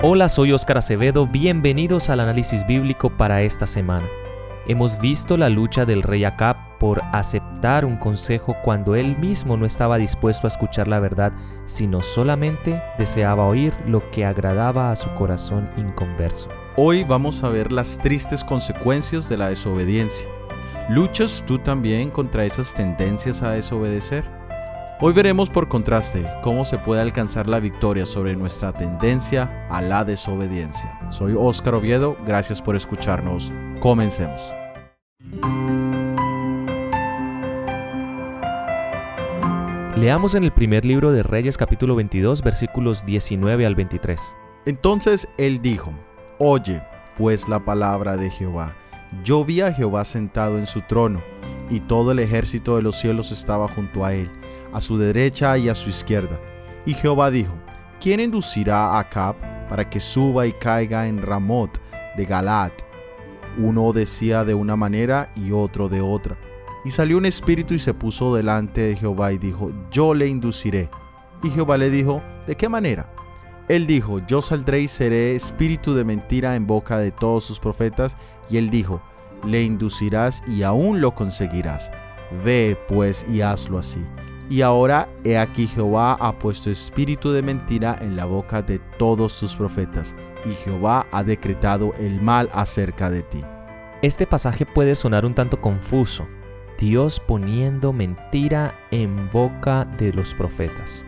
Hola, soy Óscar Acevedo, bienvenidos al análisis bíblico para esta semana. Hemos visto la lucha del rey Acab por aceptar un consejo cuando él mismo no estaba dispuesto a escuchar la verdad, sino solamente deseaba oír lo que agradaba a su corazón inconverso. Hoy vamos a ver las tristes consecuencias de la desobediencia. ¿Luchas tú también contra esas tendencias a desobedecer? Hoy veremos por contraste cómo se puede alcanzar la victoria sobre nuestra tendencia a la desobediencia. Soy Óscar Oviedo, gracias por escucharnos. Comencemos. Leamos en el primer libro de Reyes capítulo 22 versículos 19 al 23. Entonces él dijo, Oye, pues la palabra de Jehová. Yo vi a Jehová sentado en su trono, y todo el ejército de los cielos estaba junto a él a su derecha y a su izquierda. Y Jehová dijo, ¿quién inducirá a Acab para que suba y caiga en Ramot de Galat? Uno decía de una manera y otro de otra. Y salió un espíritu y se puso delante de Jehová y dijo, yo le induciré. Y Jehová le dijo, ¿de qué manera? Él dijo, yo saldré y seré espíritu de mentira en boca de todos sus profetas. Y él dijo, le inducirás y aún lo conseguirás. Ve pues y hazlo así. Y ahora he aquí Jehová ha puesto espíritu de mentira en la boca de todos tus profetas, y Jehová ha decretado el mal acerca de ti. Este pasaje puede sonar un tanto confuso. Dios poniendo mentira en boca de los profetas.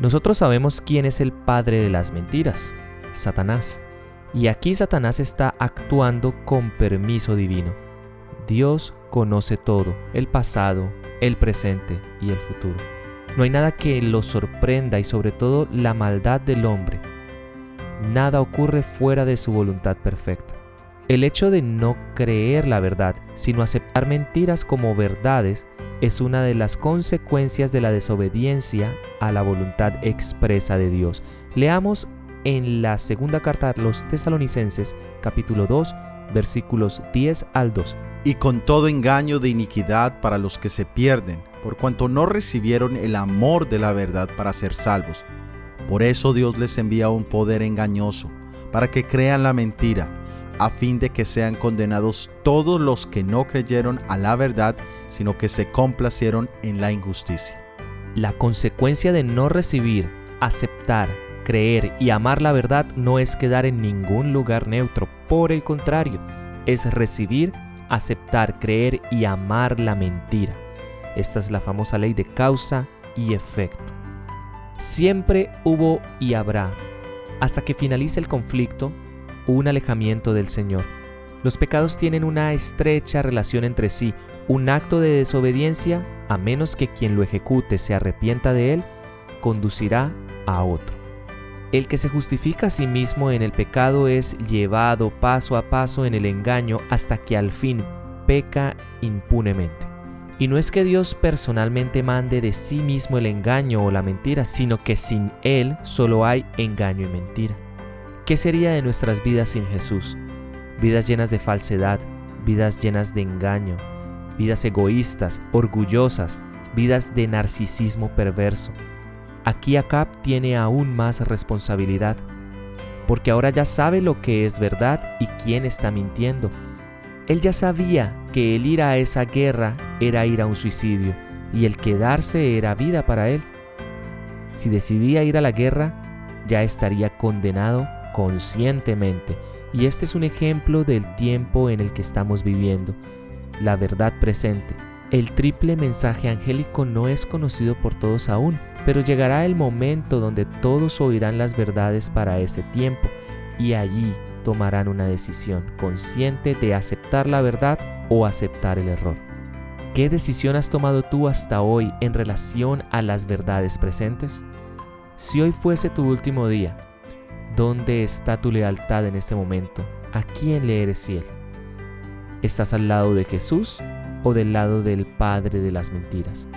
Nosotros sabemos quién es el padre de las mentiras, Satanás. Y aquí Satanás está actuando con permiso divino. Dios conoce todo, el pasado, el presente y el futuro. No hay nada que lo sorprenda y sobre todo la maldad del hombre. Nada ocurre fuera de su voluntad perfecta. El hecho de no creer la verdad, sino aceptar mentiras como verdades, es una de las consecuencias de la desobediencia a la voluntad expresa de Dios. Leamos en la segunda carta a los tesalonicenses capítulo 2 versículos 10 al 2 y con todo engaño de iniquidad para los que se pierden, por cuanto no recibieron el amor de la verdad para ser salvos. Por eso Dios les envía un poder engañoso, para que crean la mentira, a fin de que sean condenados todos los que no creyeron a la verdad, sino que se complacieron en la injusticia. La consecuencia de no recibir, aceptar, creer y amar la verdad no es quedar en ningún lugar neutro, por el contrario, es recibir aceptar, creer y amar la mentira. Esta es la famosa ley de causa y efecto. Siempre hubo y habrá, hasta que finalice el conflicto, un alejamiento del Señor. Los pecados tienen una estrecha relación entre sí. Un acto de desobediencia, a menos que quien lo ejecute se arrepienta de él, conducirá a otro. El que se justifica a sí mismo en el pecado es llevado paso a paso en el engaño hasta que al fin peca impunemente. Y no es que Dios personalmente mande de sí mismo el engaño o la mentira, sino que sin Él solo hay engaño y mentira. ¿Qué sería de nuestras vidas sin Jesús? Vidas llenas de falsedad, vidas llenas de engaño, vidas egoístas, orgullosas, vidas de narcisismo perverso, Aquí Acab tiene aún más responsabilidad, porque ahora ya sabe lo que es verdad y quién está mintiendo. Él ya sabía que el ir a esa guerra era ir a un suicidio y el quedarse era vida para él. Si decidía ir a la guerra, ya estaría condenado conscientemente. Y este es un ejemplo del tiempo en el que estamos viviendo, la verdad presente. El triple mensaje angélico no es conocido por todos aún pero llegará el momento donde todos oirán las verdades para ese tiempo y allí tomarán una decisión consciente de aceptar la verdad o aceptar el error. ¿Qué decisión has tomado tú hasta hoy en relación a las verdades presentes? Si hoy fuese tu último día, ¿dónde está tu lealtad en este momento? ¿A quién le eres fiel? ¿Estás al lado de Jesús o del lado del Padre de las mentiras?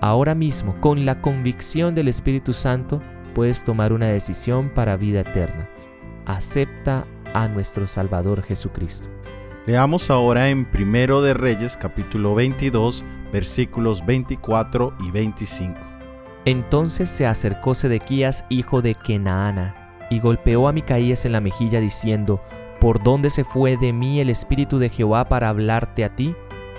Ahora mismo, con la convicción del Espíritu Santo, puedes tomar una decisión para vida eterna. Acepta a nuestro Salvador Jesucristo. Leamos ahora en Primero de Reyes capítulo 22 versículos 24 y 25. Entonces se acercó Sedequías hijo de Kenaana y golpeó a Micaías en la mejilla diciendo, ¿Por dónde se fue de mí el Espíritu de Jehová para hablarte a ti?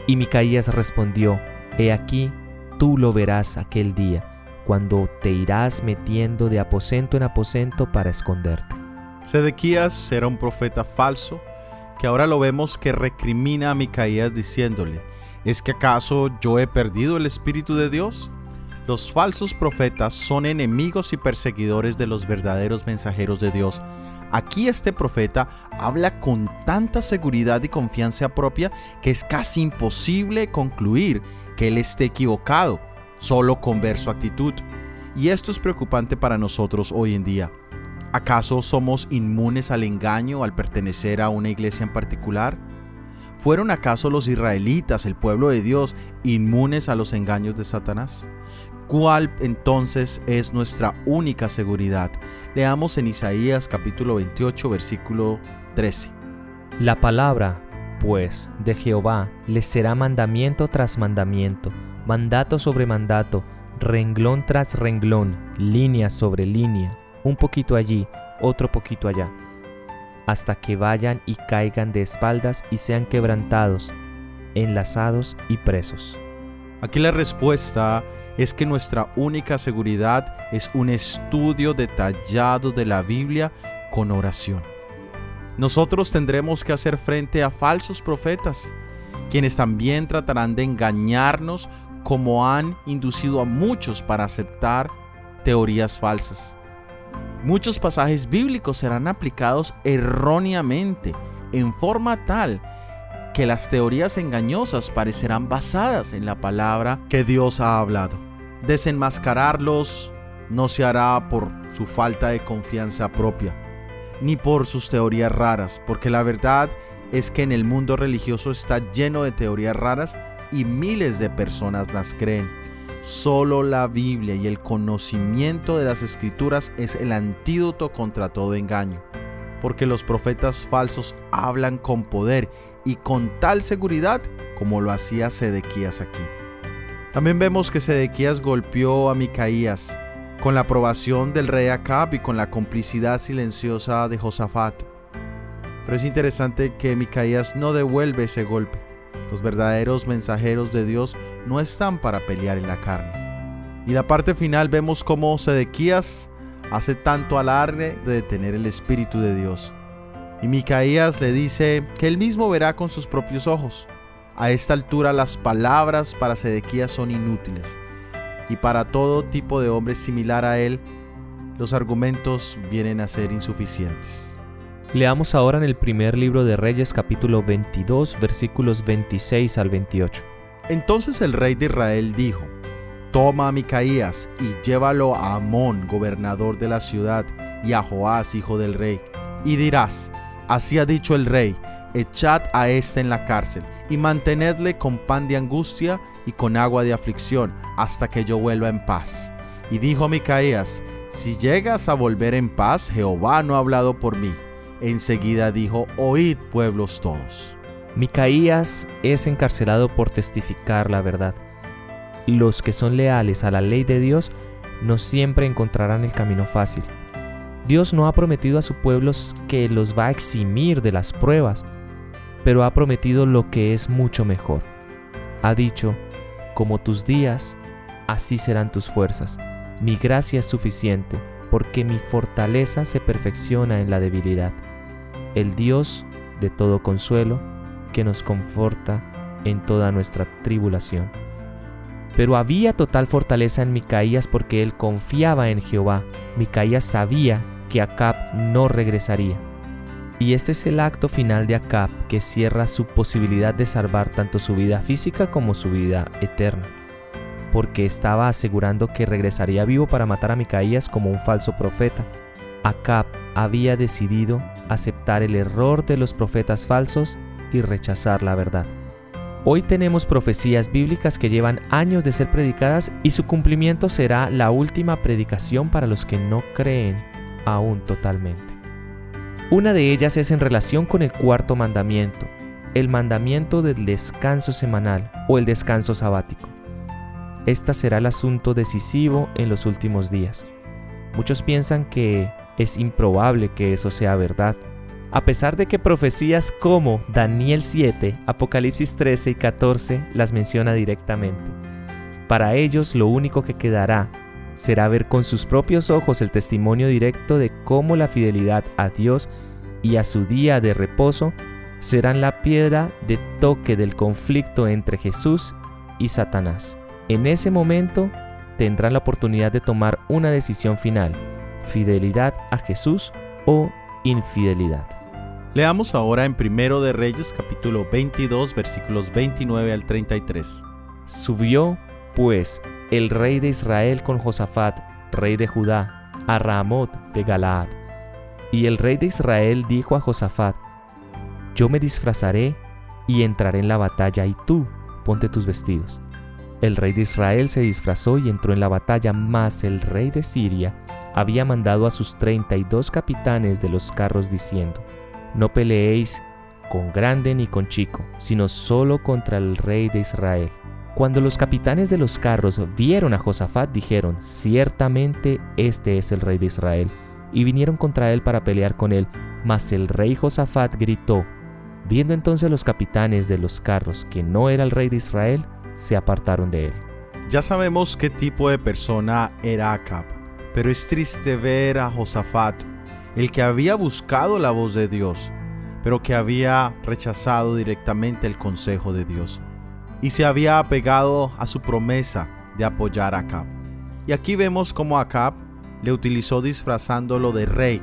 Y Micaías respondió, He aquí, tú lo verás aquel día, cuando te irás metiendo de aposento en aposento para esconderte. Sedequías era un profeta falso, que ahora lo vemos que recrimina a Micaías diciéndole, ¿es que acaso yo he perdido el Espíritu de Dios? Los falsos profetas son enemigos y perseguidores de los verdaderos mensajeros de Dios. Aquí este profeta habla con tanta seguridad y confianza propia que es casi imposible concluir que él esté equivocado, solo con ver su actitud. Y esto es preocupante para nosotros hoy en día. ¿Acaso somos inmunes al engaño al pertenecer a una iglesia en particular? ¿Fueron acaso los israelitas, el pueblo de Dios, inmunes a los engaños de Satanás? ¿Cuál entonces es nuestra única seguridad? Leamos en Isaías capítulo 28 versículo 13. La palabra, pues, de Jehová les será mandamiento tras mandamiento, mandato sobre mandato, renglón tras renglón, línea sobre línea, un poquito allí, otro poquito allá, hasta que vayan y caigan de espaldas y sean quebrantados, enlazados y presos. Aquí la respuesta es que nuestra única seguridad es un estudio detallado de la Biblia con oración. Nosotros tendremos que hacer frente a falsos profetas, quienes también tratarán de engañarnos como han inducido a muchos para aceptar teorías falsas. Muchos pasajes bíblicos serán aplicados erróneamente, en forma tal que las teorías engañosas parecerán basadas en la palabra que Dios ha hablado. Desenmascararlos no se hará por su falta de confianza propia, ni por sus teorías raras, porque la verdad es que en el mundo religioso está lleno de teorías raras y miles de personas las creen. Solo la Biblia y el conocimiento de las escrituras es el antídoto contra todo engaño, porque los profetas falsos hablan con poder y con tal seguridad como lo hacía Sedequías aquí. También vemos que Sedequías golpeó a Micaías con la aprobación del rey Acab y con la complicidad silenciosa de Josafat. Pero es interesante que Micaías no devuelve ese golpe. Los verdaderos mensajeros de Dios no están para pelear en la carne. Y la parte final vemos cómo Sedequías hace tanto alarde de detener el Espíritu de Dios. Y Micaías le dice que él mismo verá con sus propios ojos. A esta altura las palabras para Sedequías son inútiles. Y para todo tipo de hombre similar a él, los argumentos vienen a ser insuficientes. Leamos ahora en el primer libro de Reyes capítulo 22 versículos 26 al 28. Entonces el rey de Israel dijo, Toma a Micaías y llévalo a Amón, gobernador de la ciudad, y a Joás, hijo del rey. Y dirás, así ha dicho el rey, echad a éste en la cárcel, y mantenedle con pan de angustia y con agua de aflicción, hasta que yo vuelva en paz. Y dijo Micaías, si llegas a volver en paz, Jehová no ha hablado por mí Enseguida dijo, oíd pueblos todos. Micaías es encarcelado por testificar la verdad. Los que son leales a la ley de Dios no siempre encontrarán el camino fácil. Dios no ha prometido a su pueblo que los va a eximir de las pruebas, pero ha prometido lo que es mucho mejor. Ha dicho, como tus días, así serán tus fuerzas. Mi gracia es suficiente porque mi fortaleza se perfecciona en la debilidad. El Dios de todo consuelo, que nos conforta en toda nuestra tribulación. Pero había total fortaleza en Micaías porque él confiaba en Jehová. Micaías sabía que Acab no regresaría. Y este es el acto final de Acab que cierra su posibilidad de salvar tanto su vida física como su vida eterna porque estaba asegurando que regresaría vivo para matar a Micaías como un falso profeta. Acab había decidido aceptar el error de los profetas falsos y rechazar la verdad. Hoy tenemos profecías bíblicas que llevan años de ser predicadas y su cumplimiento será la última predicación para los que no creen aún totalmente. Una de ellas es en relación con el cuarto mandamiento, el mandamiento del descanso semanal o el descanso sabático. Esta será el asunto decisivo en los últimos días. Muchos piensan que es improbable que eso sea verdad. A pesar de que profecías como Daniel 7, Apocalipsis 13 y 14 las menciona directamente. Para ellos lo único que quedará será ver con sus propios ojos el testimonio directo de cómo la fidelidad a Dios y a su día de reposo serán la piedra de toque del conflicto entre Jesús y Satanás. En ese momento tendrán la oportunidad de tomar una decisión final, fidelidad a Jesús o infidelidad. Leamos ahora en Primero de Reyes capítulo 22 versículos 29 al 33. Subió, pues, el rey de Israel con Josafat, rey de Judá, a Ramot de Galaad. Y el rey de Israel dijo a Josafat, Yo me disfrazaré y entraré en la batalla, y tú ponte tus vestidos. El rey de Israel se disfrazó y entró en la batalla, mas el rey de Siria había mandado a sus treinta y dos capitanes de los carros diciendo, No peleéis con grande ni con chico, sino solo contra el rey de Israel. Cuando los capitanes de los carros vieron a Josafat, dijeron, Ciertamente este es el rey de Israel, y vinieron contra él para pelear con él. Mas el rey Josafat gritó, Viendo entonces los capitanes de los carros que no era el rey de Israel, se apartaron de él. Ya sabemos qué tipo de persona era Acab, pero es triste ver a Josafat, el que había buscado la voz de Dios, pero que había rechazado directamente el consejo de Dios y se había apegado a su promesa de apoyar a Acab. Y aquí vemos cómo Acab le utilizó disfrazándolo de rey,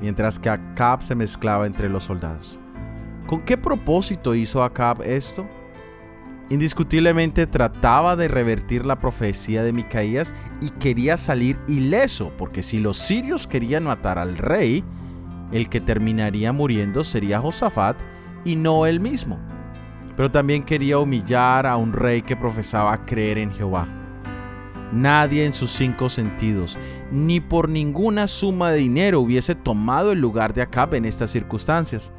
mientras que Acab se mezclaba entre los soldados. ¿Con qué propósito hizo Acab esto? Indiscutiblemente trataba de revertir la profecía de Micaías y quería salir ileso, porque si los sirios querían matar al rey, el que terminaría muriendo sería Josafat y no él mismo. Pero también quería humillar a un rey que profesaba creer en Jehová. Nadie en sus cinco sentidos, ni por ninguna suma de dinero hubiese tomado el lugar de Acab en estas circunstancias.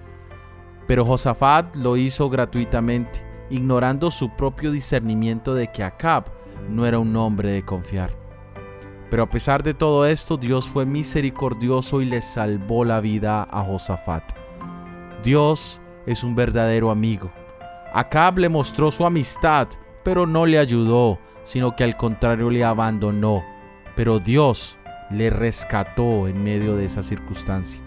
Pero Josafat lo hizo gratuitamente ignorando su propio discernimiento de que Acab no era un hombre de confiar. Pero a pesar de todo esto, Dios fue misericordioso y le salvó la vida a Josafat. Dios es un verdadero amigo. Acab le mostró su amistad, pero no le ayudó, sino que al contrario le abandonó. Pero Dios le rescató en medio de esa circunstancia.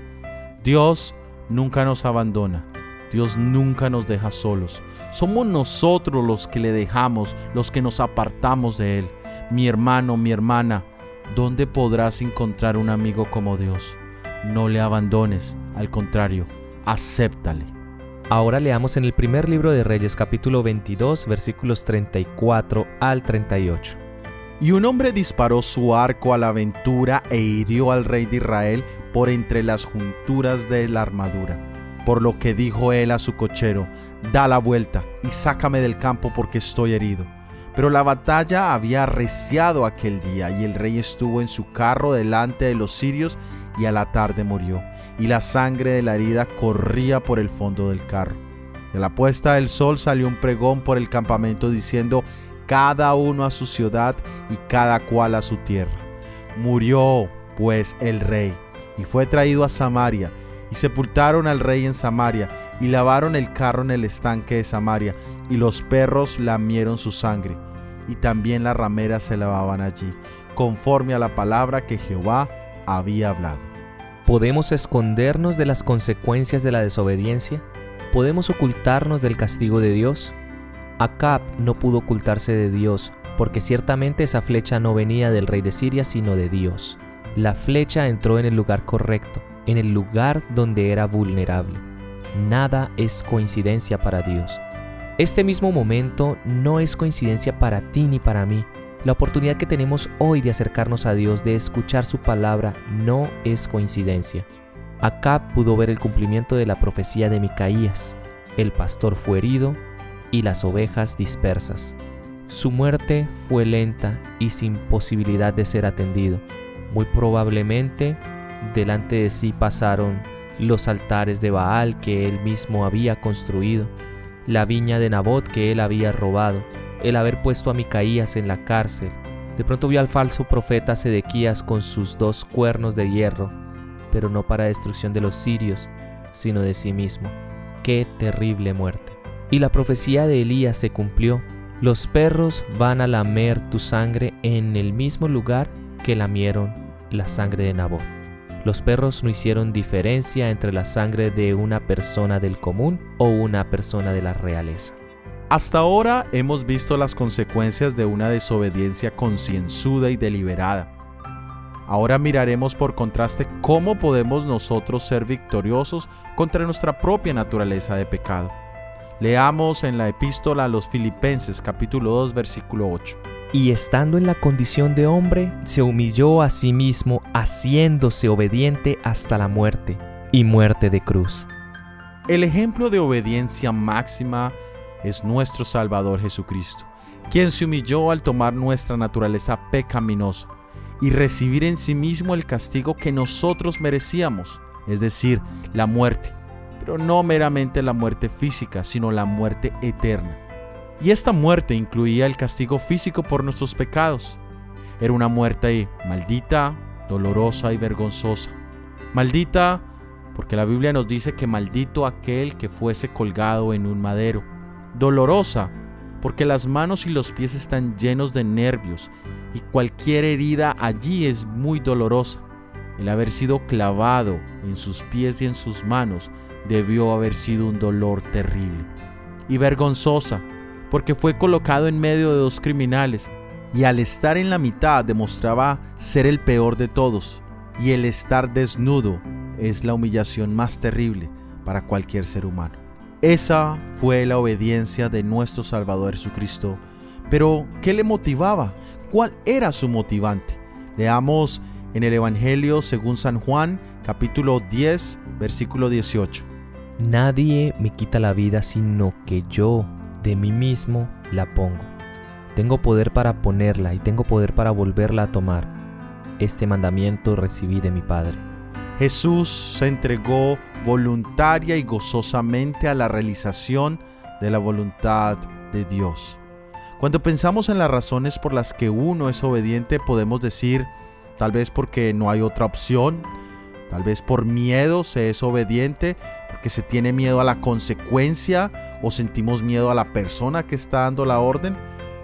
Dios nunca nos abandona. Dios nunca nos deja solos. Somos nosotros los que le dejamos, los que nos apartamos de Él. Mi hermano, mi hermana, ¿dónde podrás encontrar un amigo como Dios? No le abandones, al contrario, acéptale. Ahora leamos en el primer libro de Reyes capítulo 22 versículos 34 al 38. Y un hombre disparó su arco a la aventura e hirió al rey de Israel por entre las junturas de la armadura por lo que dijo él a su cochero, da la vuelta y sácame del campo porque estoy herido. Pero la batalla había arreciado aquel día y el rey estuvo en su carro delante de los sirios y a la tarde murió, y la sangre de la herida corría por el fondo del carro. De la puesta del sol salió un pregón por el campamento diciendo, cada uno a su ciudad y cada cual a su tierra. Murió pues el rey y fue traído a Samaria y sepultaron al rey en Samaria, y lavaron el carro en el estanque de Samaria, y los perros lamieron su sangre, y también las rameras se lavaban allí, conforme a la palabra que Jehová había hablado. ¿Podemos escondernos de las consecuencias de la desobediencia? ¿Podemos ocultarnos del castigo de Dios? Acab no pudo ocultarse de Dios, porque ciertamente esa flecha no venía del rey de Siria, sino de Dios. La flecha entró en el lugar correcto, en el lugar donde era vulnerable. Nada es coincidencia para Dios. Este mismo momento no es coincidencia para ti ni para mí. La oportunidad que tenemos hoy de acercarnos a Dios, de escuchar su palabra, no es coincidencia. Acá pudo ver el cumplimiento de la profecía de Micaías. El pastor fue herido y las ovejas dispersas. Su muerte fue lenta y sin posibilidad de ser atendido. Muy probablemente Delante de sí pasaron los altares de Baal que él mismo había construido, la viña de Nabot que él había robado, el haber puesto a Micaías en la cárcel. De pronto vio al falso profeta Sedequías con sus dos cuernos de hierro, pero no para destrucción de los sirios, sino de sí mismo. ¡Qué terrible muerte! Y la profecía de Elías se cumplió. Los perros van a lamer tu sangre en el mismo lugar que lamieron la sangre de Nabot. Los perros no hicieron diferencia entre la sangre de una persona del común o una persona de la realeza. Hasta ahora hemos visto las consecuencias de una desobediencia concienzuda y deliberada. Ahora miraremos por contraste cómo podemos nosotros ser victoriosos contra nuestra propia naturaleza de pecado. Leamos en la epístola a los Filipenses capítulo 2 versículo 8 y estando en la condición de hombre, se humilló a sí mismo, haciéndose obediente hasta la muerte y muerte de cruz. El ejemplo de obediencia máxima es nuestro Salvador Jesucristo, quien se humilló al tomar nuestra naturaleza pecaminosa y recibir en sí mismo el castigo que nosotros merecíamos, es decir, la muerte, pero no meramente la muerte física, sino la muerte eterna. Y esta muerte incluía el castigo físico por nuestros pecados. Era una muerte maldita, dolorosa y vergonzosa. Maldita porque la Biblia nos dice que maldito aquel que fuese colgado en un madero. Dolorosa porque las manos y los pies están llenos de nervios y cualquier herida allí es muy dolorosa. El haber sido clavado en sus pies y en sus manos debió haber sido un dolor terrible. Y vergonzosa porque fue colocado en medio de dos criminales y al estar en la mitad demostraba ser el peor de todos. Y el estar desnudo es la humillación más terrible para cualquier ser humano. Esa fue la obediencia de nuestro Salvador Jesucristo. Pero, ¿qué le motivaba? ¿Cuál era su motivante? Leamos en el Evangelio según San Juan, capítulo 10, versículo 18. Nadie me quita la vida sino que yo de mí mismo la pongo. Tengo poder para ponerla y tengo poder para volverla a tomar. Este mandamiento recibí de mi Padre. Jesús se entregó voluntaria y gozosamente a la realización de la voluntad de Dios. Cuando pensamos en las razones por las que uno es obediente, podemos decir, tal vez porque no hay otra opción, tal vez por miedo se es obediente, porque se tiene miedo a la consecuencia o sentimos miedo a la persona que está dando la orden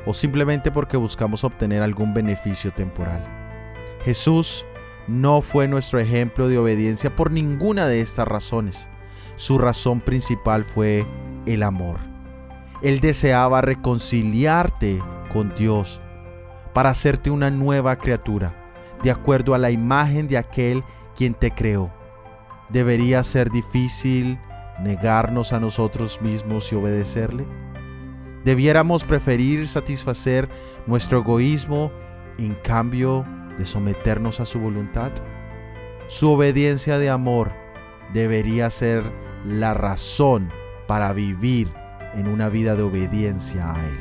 o simplemente porque buscamos obtener algún beneficio temporal. Jesús no fue nuestro ejemplo de obediencia por ninguna de estas razones. Su razón principal fue el amor. Él deseaba reconciliarte con Dios para hacerte una nueva criatura, de acuerdo a la imagen de aquel quien te creó. ¿Debería ser difícil negarnos a nosotros mismos y obedecerle? ¿Debiéramos preferir satisfacer nuestro egoísmo en cambio de someternos a su voluntad? Su obediencia de amor debería ser la razón para vivir en una vida de obediencia a Él.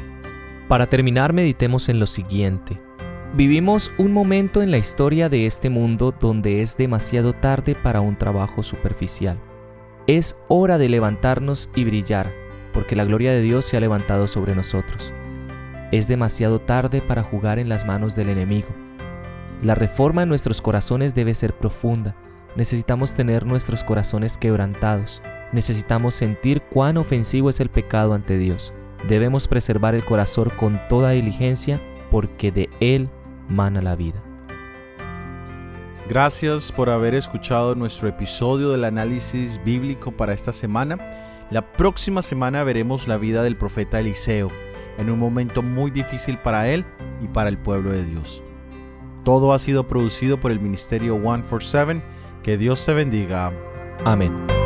Para terminar, meditemos en lo siguiente. Vivimos un momento en la historia de este mundo donde es demasiado tarde para un trabajo superficial. Es hora de levantarnos y brillar, porque la gloria de Dios se ha levantado sobre nosotros. Es demasiado tarde para jugar en las manos del enemigo. La reforma en nuestros corazones debe ser profunda. Necesitamos tener nuestros corazones quebrantados. Necesitamos sentir cuán ofensivo es el pecado ante Dios. Debemos preservar el corazón con toda diligencia porque de él mana la vida. Gracias por haber escuchado nuestro episodio del análisis bíblico para esta semana. La próxima semana veremos la vida del profeta Eliseo en un momento muy difícil para él y para el pueblo de Dios. Todo ha sido producido por el Ministerio 147. Que Dios te bendiga. Amén.